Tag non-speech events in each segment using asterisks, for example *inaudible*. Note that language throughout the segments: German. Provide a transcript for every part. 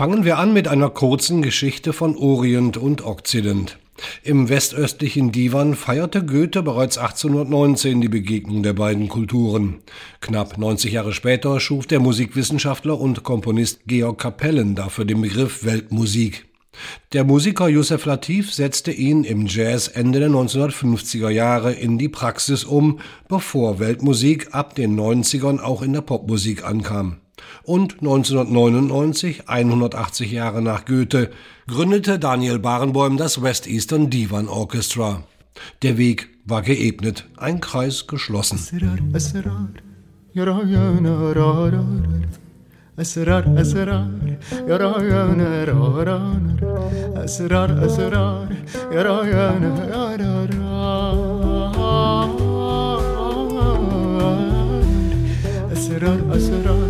Fangen wir an mit einer kurzen Geschichte von Orient und Okzident. Im westöstlichen Divan feierte Goethe bereits 1819 die Begegnung der beiden Kulturen. Knapp 90 Jahre später schuf der Musikwissenschaftler und Komponist Georg Kapellen dafür den Begriff Weltmusik. Der Musiker Josef Latif setzte ihn im Jazz Ende der 1950er Jahre in die Praxis um, bevor Weltmusik ab den 90ern auch in der Popmusik ankam und 1999, 180 Jahre nach Goethe, gründete Daniel Barenboim das West Eastern Divan Orchestra. Der Weg war geebnet, ein Kreis geschlossen. أسرار أسرار يا رايانا رارا أسرار أسرار يا رايانا يا رارا أسرار أسرار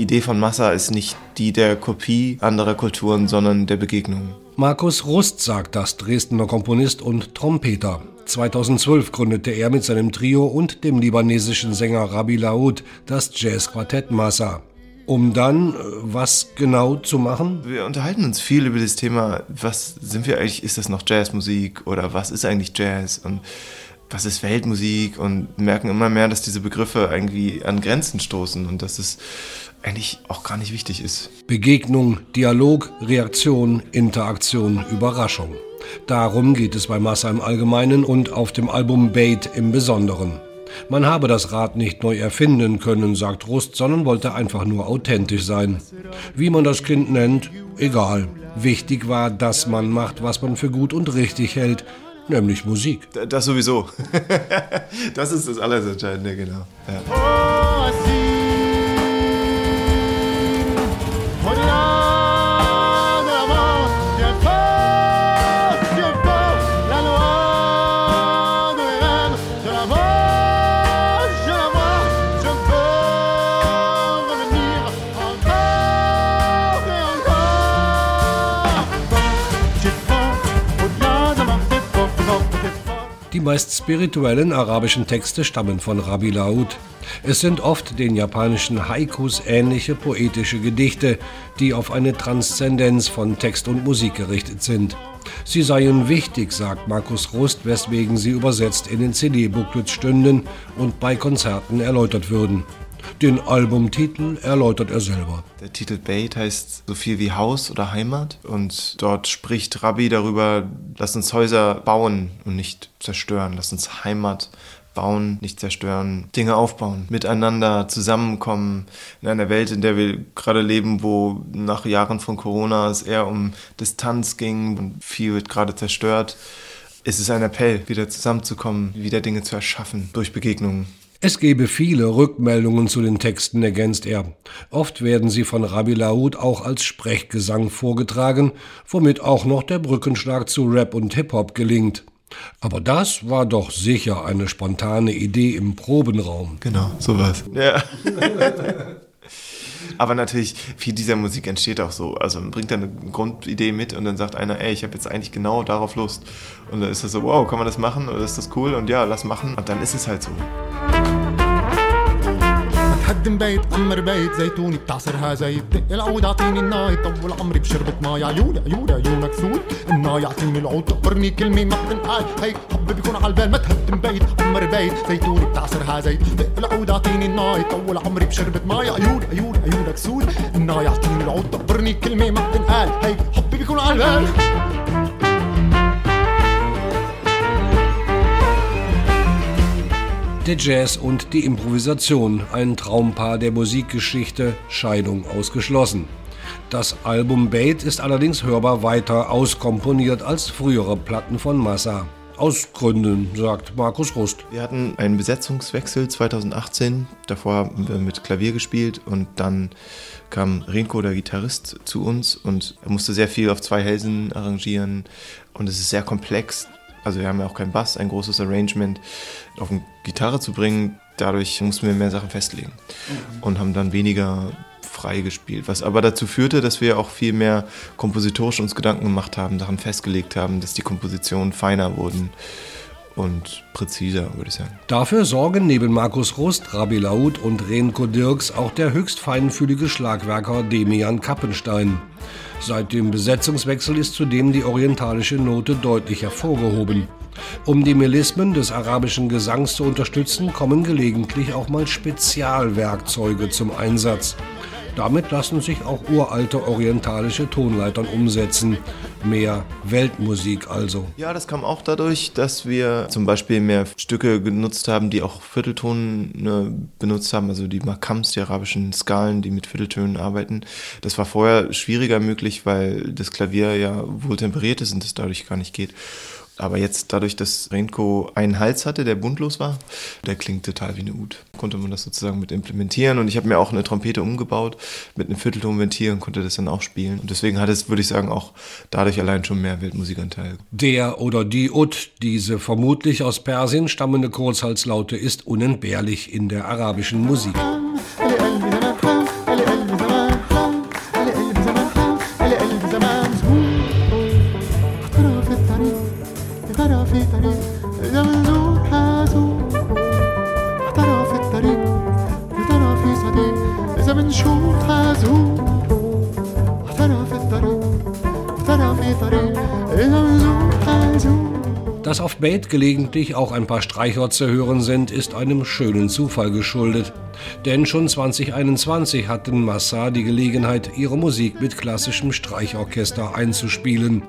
die Idee von Massa ist nicht die der Kopie anderer Kulturen, sondern der Begegnung. Markus Rust sagt das, Dresdner Komponist und Trompeter. 2012 gründete er mit seinem Trio und dem libanesischen Sänger Rabi Laoud das Jazzquartett Massa um dann äh, was genau zu machen? Wir unterhalten uns viel über das Thema, was sind wir eigentlich, ist das noch Jazzmusik oder was ist eigentlich Jazz und was ist Weltmusik und merken immer mehr, dass diese Begriffe irgendwie an Grenzen stoßen und dass es eigentlich auch gar nicht wichtig ist. Begegnung, Dialog, Reaktion, Interaktion, Überraschung. Darum geht es bei Massa im Allgemeinen und auf dem Album Bait im Besonderen. Man habe das Rad nicht neu erfinden können, sagt Rust, sondern wollte einfach nur authentisch sein. Wie man das Kind nennt, egal. Wichtig war, dass man macht, was man für gut und richtig hält, nämlich Musik. Das sowieso. *laughs* das ist das alles Entscheidende, genau. Ja. Die meist spirituellen arabischen Texte stammen von Rabbi Laud. Es sind oft den japanischen Haikus ähnliche poetische Gedichte, die auf eine Transzendenz von Text und Musik gerichtet sind. Sie seien wichtig, sagt Markus Rust, weswegen sie übersetzt in den CD-Booklets stünden und bei Konzerten erläutert würden. Den Albumtitel erläutert er selber. Der Titel Bait heißt so viel wie Haus oder Heimat und dort spricht Rabbi darüber, lass uns Häuser bauen und nicht zerstören, lass uns Heimat bauen, nicht zerstören, Dinge aufbauen, miteinander zusammenkommen in einer Welt, in der wir gerade leben, wo nach Jahren von Corona es eher um Distanz ging und viel wird gerade zerstört. Es ist ein Appell, wieder zusammenzukommen, wieder Dinge zu erschaffen durch Begegnungen. Es gebe viele Rückmeldungen zu den Texten, ergänzt er. Oft werden sie von Rabbi Laoud auch als Sprechgesang vorgetragen, womit auch noch der Brückenschlag zu Rap und Hip-Hop gelingt. Aber das war doch sicher eine spontane Idee im Probenraum. Genau, sowas. Ja. *laughs* Aber natürlich, viel dieser Musik entsteht auch so. Also man bringt dann eine Grundidee mit und dann sagt einer, ey, ich habe jetzt eigentlich genau darauf Lust. Und dann ist das so, wow, kann man das machen? Oder ist das cool? Und ja, lass machen. Und dann ist es halt so. هدم بيت أمر بيت زيتوني بتعصرها زيت. دق العود اعطيني الناي طول عمري بشربة ماي. عيون عيون عيونك سود. الناي اعطيني العود تقبرني كلمة ما بتنقال. هي حب بيكون على البال ما تهدم بيت. أمر بيت زيتوني بتعصرها زيت. دق العود اعطيني الناي طول عمري بشربة ماي. عيون عيون عيونك سود. الناي اعطيني العود تقبرني كلمة ما بتنقال. هي حب بيكون على البال. Der Jazz und die Improvisation, ein Traumpaar der Musikgeschichte, Scheidung ausgeschlossen. Das Album Bait ist allerdings hörbar weiter auskomponiert als frühere Platten von Massa. Aus Gründen, sagt Markus Rust. Wir hatten einen Besetzungswechsel 2018. Davor haben wir mit Klavier gespielt und dann kam Renko, der Gitarrist, zu uns und er musste sehr viel auf zwei Hälsen arrangieren und es ist sehr komplex. Also wir haben ja auch keinen Bass, ein großes Arrangement auf eine Gitarre zu bringen. Dadurch mussten wir mehr Sachen festlegen mhm. und haben dann weniger frei gespielt. Was aber dazu führte, dass wir auch viel mehr kompositorisch uns Gedanken gemacht haben, daran festgelegt haben, dass die Kompositionen feiner wurden und präziser, würde ich sagen. Dafür sorgen neben Markus Rust, Rabbi Laut und Renko Dirks auch der höchst feinfühlige Schlagwerker Demian Kappenstein. Seit dem Besetzungswechsel ist zudem die orientalische Note deutlich hervorgehoben. Um die Melismen des arabischen Gesangs zu unterstützen, kommen gelegentlich auch mal Spezialwerkzeuge zum Einsatz. Damit lassen sich auch uralte orientalische Tonleitern umsetzen. Mehr Weltmusik also. Ja, das kam auch dadurch, dass wir zum Beispiel mehr Stücke genutzt haben, die auch Viertelton ne, benutzt haben, also die Makams, die arabischen Skalen, die mit Vierteltönen arbeiten. Das war vorher schwieriger möglich, weil das Klavier ja wohl temperiert ist und das dadurch gar nicht geht. Aber jetzt dadurch, dass Renko einen Hals hatte, der buntlos war, der klingt total wie eine Ud. Konnte man das sozusagen mit implementieren und ich habe mir auch eine Trompete umgebaut mit einem Vierteltonventil und konnte das dann auch spielen. Und deswegen hat es, würde ich sagen, auch dadurch allein schon mehr Weltmusikanteil. Der oder die Ud, diese vermutlich aus Persien stammende Kurzhalslaute, ist unentbehrlich in der arabischen Musik. Dass auf Bait gelegentlich auch ein paar Streicher zu hören sind, ist einem schönen Zufall geschuldet. Denn schon 2021 hatten Massa die Gelegenheit, ihre Musik mit klassischem Streichorchester einzuspielen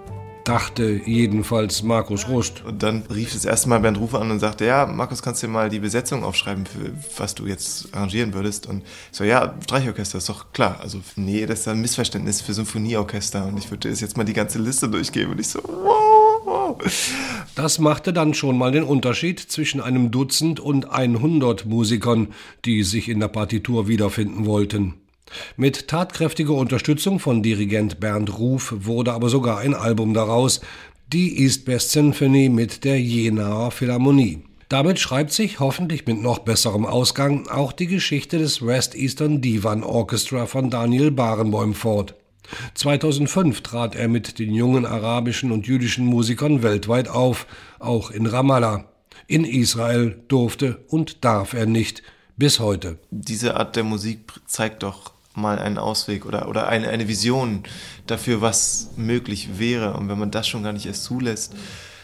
dachte jedenfalls Markus Rust. Und dann rief das erste Mal Bernd Rufer an und sagte, ja, Markus, kannst du dir mal die Besetzung aufschreiben, für was du jetzt arrangieren würdest? Und ich so, ja, Streichorchester, ist doch klar. Also, nee, das ist ein Missverständnis für Symphonieorchester und ich würde jetzt mal die ganze Liste durchgeben. Und ich so, wow, wow. Das machte dann schon mal den Unterschied zwischen einem Dutzend und 100 Musikern, die sich in der Partitur wiederfinden wollten. Mit tatkräftiger Unterstützung von Dirigent Bernd Ruf wurde aber sogar ein Album daraus, die East Best Symphony mit der Jenaer Philharmonie. Damit schreibt sich hoffentlich mit noch besserem Ausgang auch die Geschichte des West Eastern Divan Orchestra von Daniel Barenboim fort. 2005 trat er mit den jungen arabischen und jüdischen Musikern weltweit auf, auch in Ramallah. In Israel durfte und darf er nicht, bis heute. Diese Art der Musik zeigt doch mal einen Ausweg oder, oder eine, eine Vision dafür, was möglich wäre. Und wenn man das schon gar nicht erst zulässt,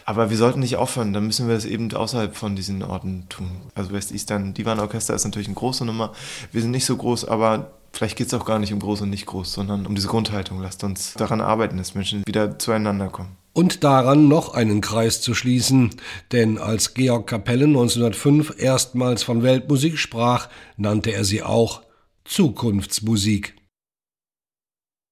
aber wir sollten nicht aufhören, dann müssen wir das eben außerhalb von diesen Orten tun. Also West Eastern Divan Orchester ist natürlich eine große Nummer. Wir sind nicht so groß, aber vielleicht geht es auch gar nicht um groß und nicht groß, sondern um diese Grundhaltung. Lasst uns daran arbeiten, dass Menschen wieder zueinander kommen. Und daran noch einen Kreis zu schließen, denn als Georg Kapelle 1905 erstmals von Weltmusik sprach, nannte er sie auch Zukunftsmusik.